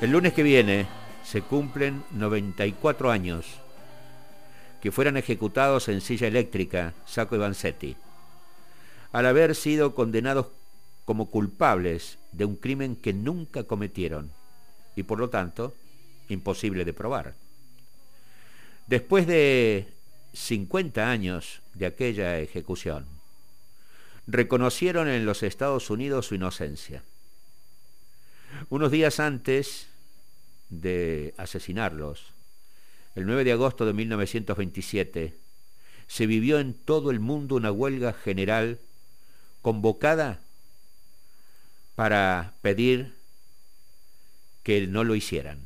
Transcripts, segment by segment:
El lunes que viene se cumplen 94 años que fueran ejecutados en silla eléctrica Sacco y Vanzetti, al haber sido condenados como culpables de un crimen que nunca cometieron y por lo tanto imposible de probar. Después de 50 años de aquella ejecución, reconocieron en los Estados Unidos su inocencia. Unos días antes de asesinarlos, el 9 de agosto de 1927, se vivió en todo el mundo una huelga general convocada para pedir que no lo hicieran.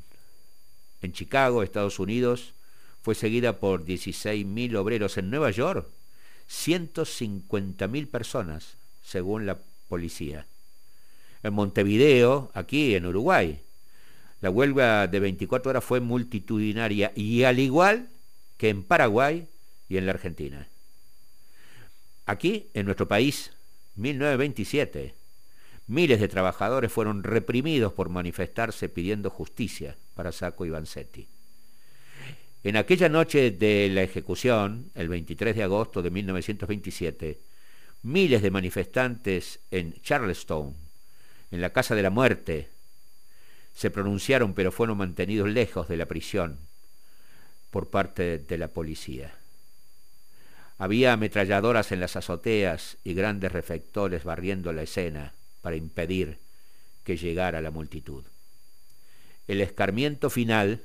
En Chicago, Estados Unidos, fue seguida por 16.000 obreros. En Nueva York, 150.000 personas, según la policía. En Montevideo, aquí en Uruguay, la huelga de 24 horas fue multitudinaria y al igual que en Paraguay y en la Argentina. Aquí, en nuestro país, 1927, miles de trabajadores fueron reprimidos por manifestarse pidiendo justicia para Sacco y Vanzetti. En aquella noche de la ejecución, el 23 de agosto de 1927, miles de manifestantes en Charleston, en la Casa de la Muerte, se pronunciaron pero fueron mantenidos lejos de la prisión por parte de la policía. Había ametralladoras en las azoteas y grandes reflectores barriendo la escena para impedir que llegara la multitud. El escarmiento final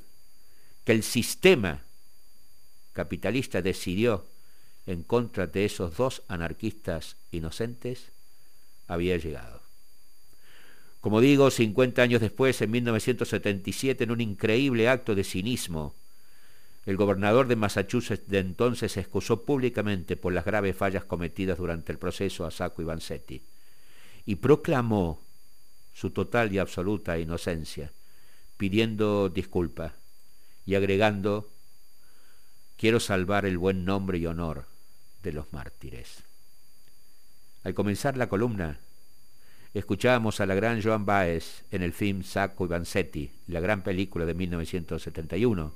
que el sistema capitalista decidió en contra de esos dos anarquistas inocentes había llegado. Como digo, 50 años después, en 1977, en un increíble acto de cinismo, el gobernador de Massachusetts de entonces se excusó públicamente por las graves fallas cometidas durante el proceso a Sacco y Vanzetti y proclamó su total y absoluta inocencia, pidiendo disculpa y agregando, quiero salvar el buen nombre y honor de los mártires. Al comenzar la columna, Escuchábamos a la gran Joan Baez en el film Sacco y Vanzetti, la gran película de 1971,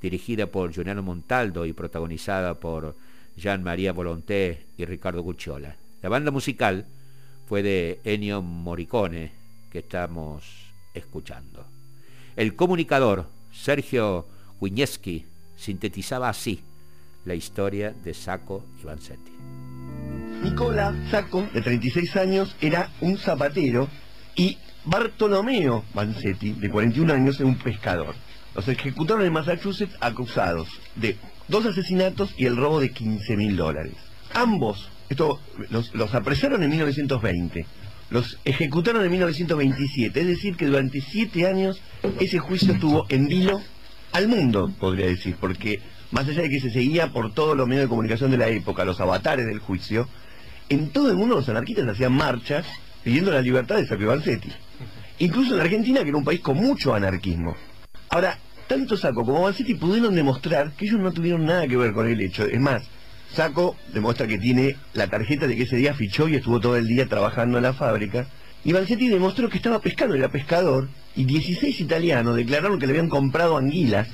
dirigida por Giuliano Montaldo y protagonizada por Jean María Volonté y Ricardo Gucciola. La banda musical fue de Ennio Morricone, que estamos escuchando. El comunicador Sergio Winieski sintetizaba así la historia de Sacco y Vanzetti. Nicola Sacco, de 36 años, era un zapatero y Bartolomeo Vanzetti, de 41 años, era un pescador. Los ejecutaron en Massachusetts acusados de dos asesinatos y el robo de 15 mil dólares. Ambos, los, los apresaron en 1920, los ejecutaron en 1927, es decir, que durante siete años ese juicio estuvo en vilo al mundo, podría decir, porque más allá de que se seguía por todos los medios de comunicación de la época, los avatares del juicio, en todo el mundo los anarquistas hacían marchas pidiendo la libertad de Sacco Vanzetti. Incluso en Argentina, que era un país con mucho anarquismo. Ahora, tanto Sacco como Vanzetti pudieron demostrar que ellos no tuvieron nada que ver con el hecho. Es más, Sacco demuestra que tiene la tarjeta de que ese día fichó y estuvo todo el día trabajando en la fábrica. Y Vanzetti demostró que estaba pescando, era pescador, y 16 italianos declararon que le habían comprado anguilas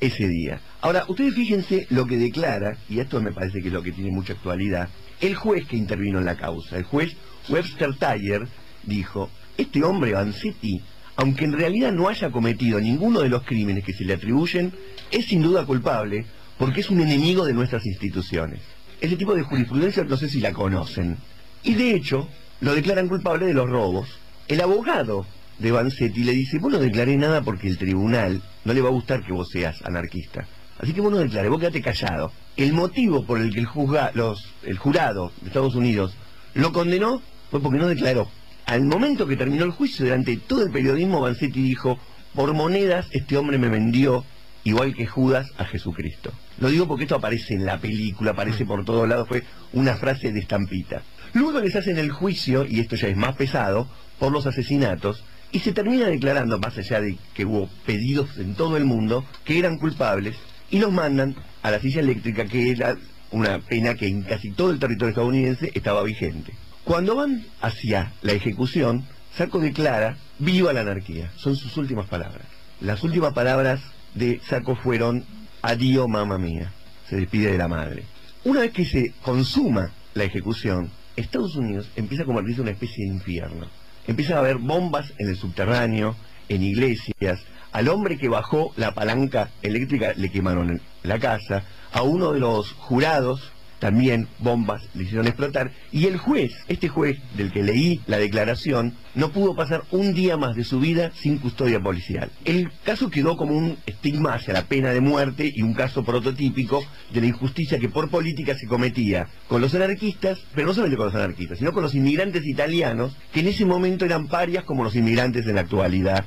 ese día. Ahora, ustedes fíjense lo que declara, y esto me parece que es lo que tiene mucha actualidad, el juez que intervino en la causa, el juez Webster Taller, dijo, este hombre Vanzetti, aunque en realidad no haya cometido ninguno de los crímenes que se le atribuyen, es sin duda culpable porque es un enemigo de nuestras instituciones. Ese tipo de jurisprudencia no sé si la conocen. Y de hecho, lo declaran culpable de los robos. El abogado de Vanzetti le dice, vos no declaré nada porque el tribunal no le va a gustar que vos seas anarquista. Así que vos no declaré, vos quedate callado. El motivo por el que el, los, el jurado de Estados Unidos lo condenó fue porque no declaró. Al momento que terminó el juicio, delante de todo el periodismo, Vanzetti dijo, por monedas este hombre me vendió, igual que Judas, a Jesucristo. Lo digo porque esto aparece en la película, aparece por todos lados, fue una frase de estampita. Luego les hacen el juicio, y esto ya es más pesado, por los asesinatos, y se termina declarando, más allá de que hubo pedidos en todo el mundo, que eran culpables, y los mandan a la silla eléctrica, que era una pena que en casi todo el territorio estadounidense estaba vigente. Cuando van hacia la ejecución, Saco declara, viva la anarquía. Son sus últimas palabras. Las últimas palabras de Saco fueron, adiós mamá mía. Se despide de la madre. Una vez que se consuma la ejecución, Estados Unidos empieza a convertirse en una especie de infierno. Empieza a haber bombas en el subterráneo, en iglesias. Al hombre que bajó la palanca eléctrica le quemaron la casa. A uno de los jurados también bombas le hicieron explotar, y el juez, este juez del que leí la declaración, no pudo pasar un día más de su vida sin custodia policial. El caso quedó como un estigma hacia la pena de muerte y un caso prototípico de la injusticia que por política se cometía con los anarquistas, pero no solamente con los anarquistas, sino con los inmigrantes italianos, que en ese momento eran parias como los inmigrantes en la actualidad.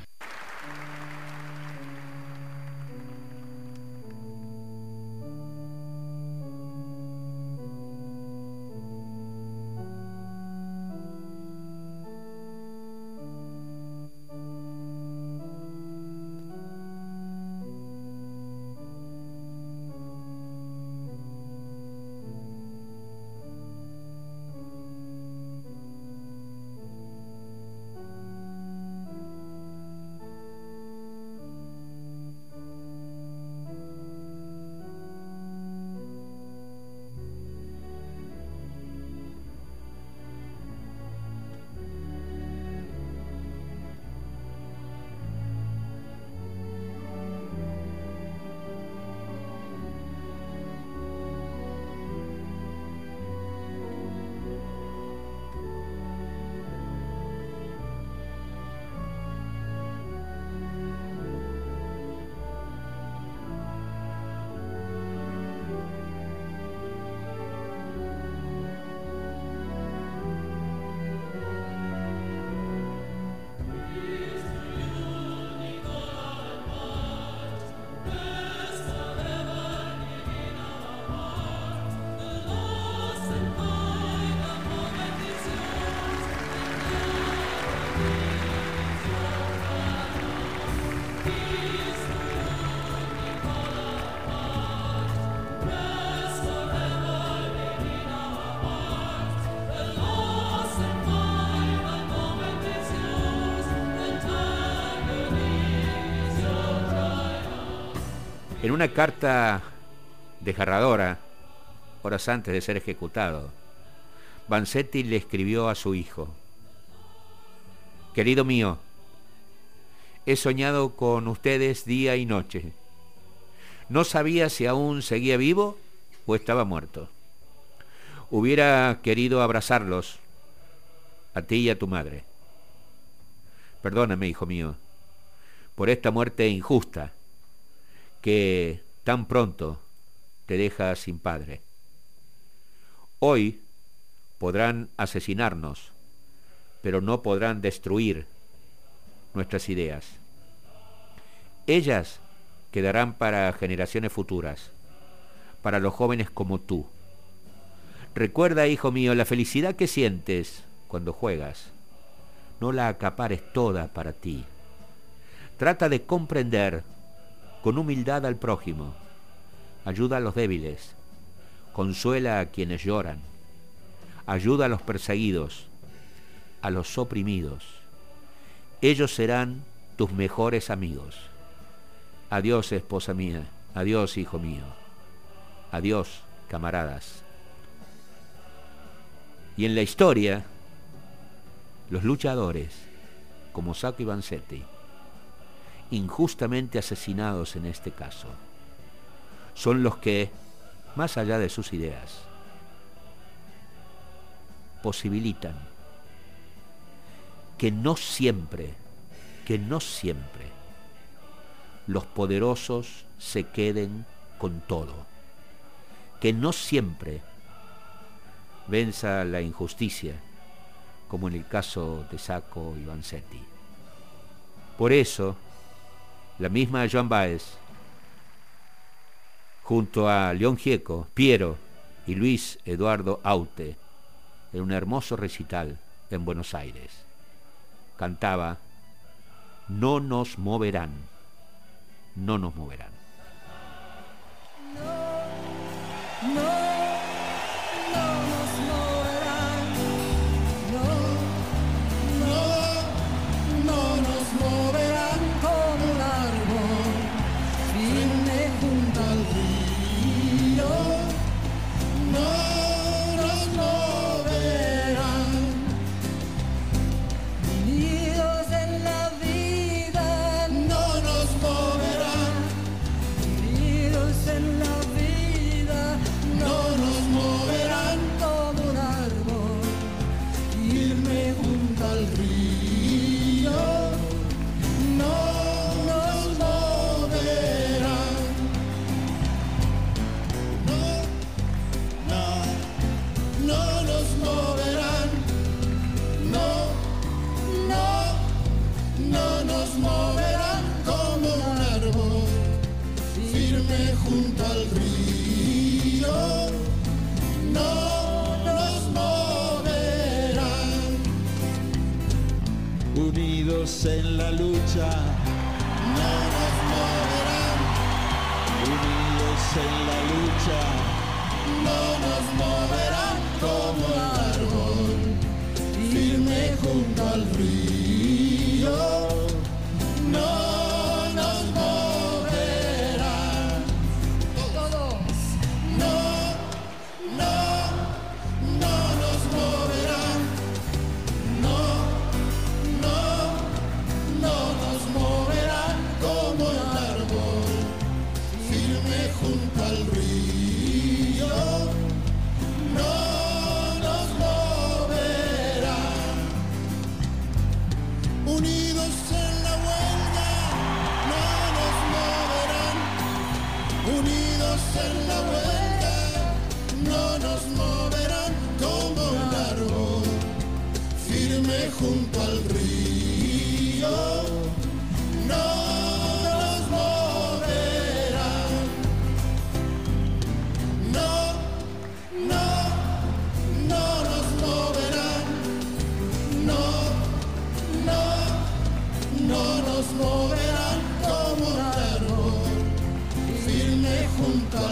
En una carta desgarradora, horas antes de ser ejecutado, Vanzetti le escribió a su hijo, Querido mío, he soñado con ustedes día y noche. No sabía si aún seguía vivo o estaba muerto. Hubiera querido abrazarlos, a ti y a tu madre. Perdóname, hijo mío, por esta muerte injusta que tan pronto te deja sin padre. Hoy podrán asesinarnos, pero no podrán destruir nuestras ideas. Ellas quedarán para generaciones futuras, para los jóvenes como tú. Recuerda, hijo mío, la felicidad que sientes cuando juegas. No la acapares toda para ti. Trata de comprender con humildad al prójimo, ayuda a los débiles, consuela a quienes lloran, ayuda a los perseguidos, a los oprimidos. Ellos serán tus mejores amigos. Adiós, esposa mía, adiós, hijo mío, adiós, camaradas. Y en la historia, los luchadores, como Sacco y injustamente asesinados en este caso. Son los que, más allá de sus ideas, posibilitan que no siempre, que no siempre los poderosos se queden con todo, que no siempre venza la injusticia, como en el caso de Sacco y Vanzetti. Por eso, la misma Joan Baez, junto a León Gieco, Piero y Luis Eduardo Aute, en un hermoso recital en Buenos Aires. Cantaba, No nos moverán, no nos moverán. Lucha, no nos moverán. Unidos en la lucha, no nos moverán nos moverán como un árbol firme junto al río. No nos moverán. No, no, no nos moverán. No, no, no nos moverán como un árbol firme junto al río.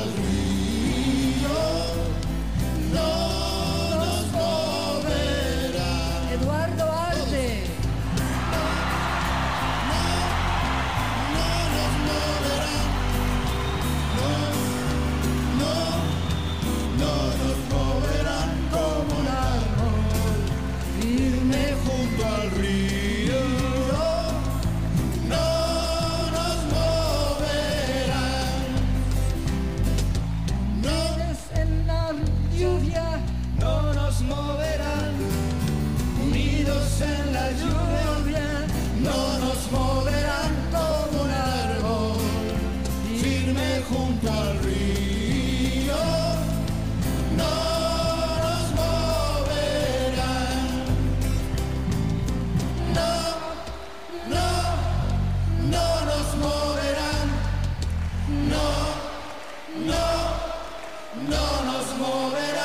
no nos movemos.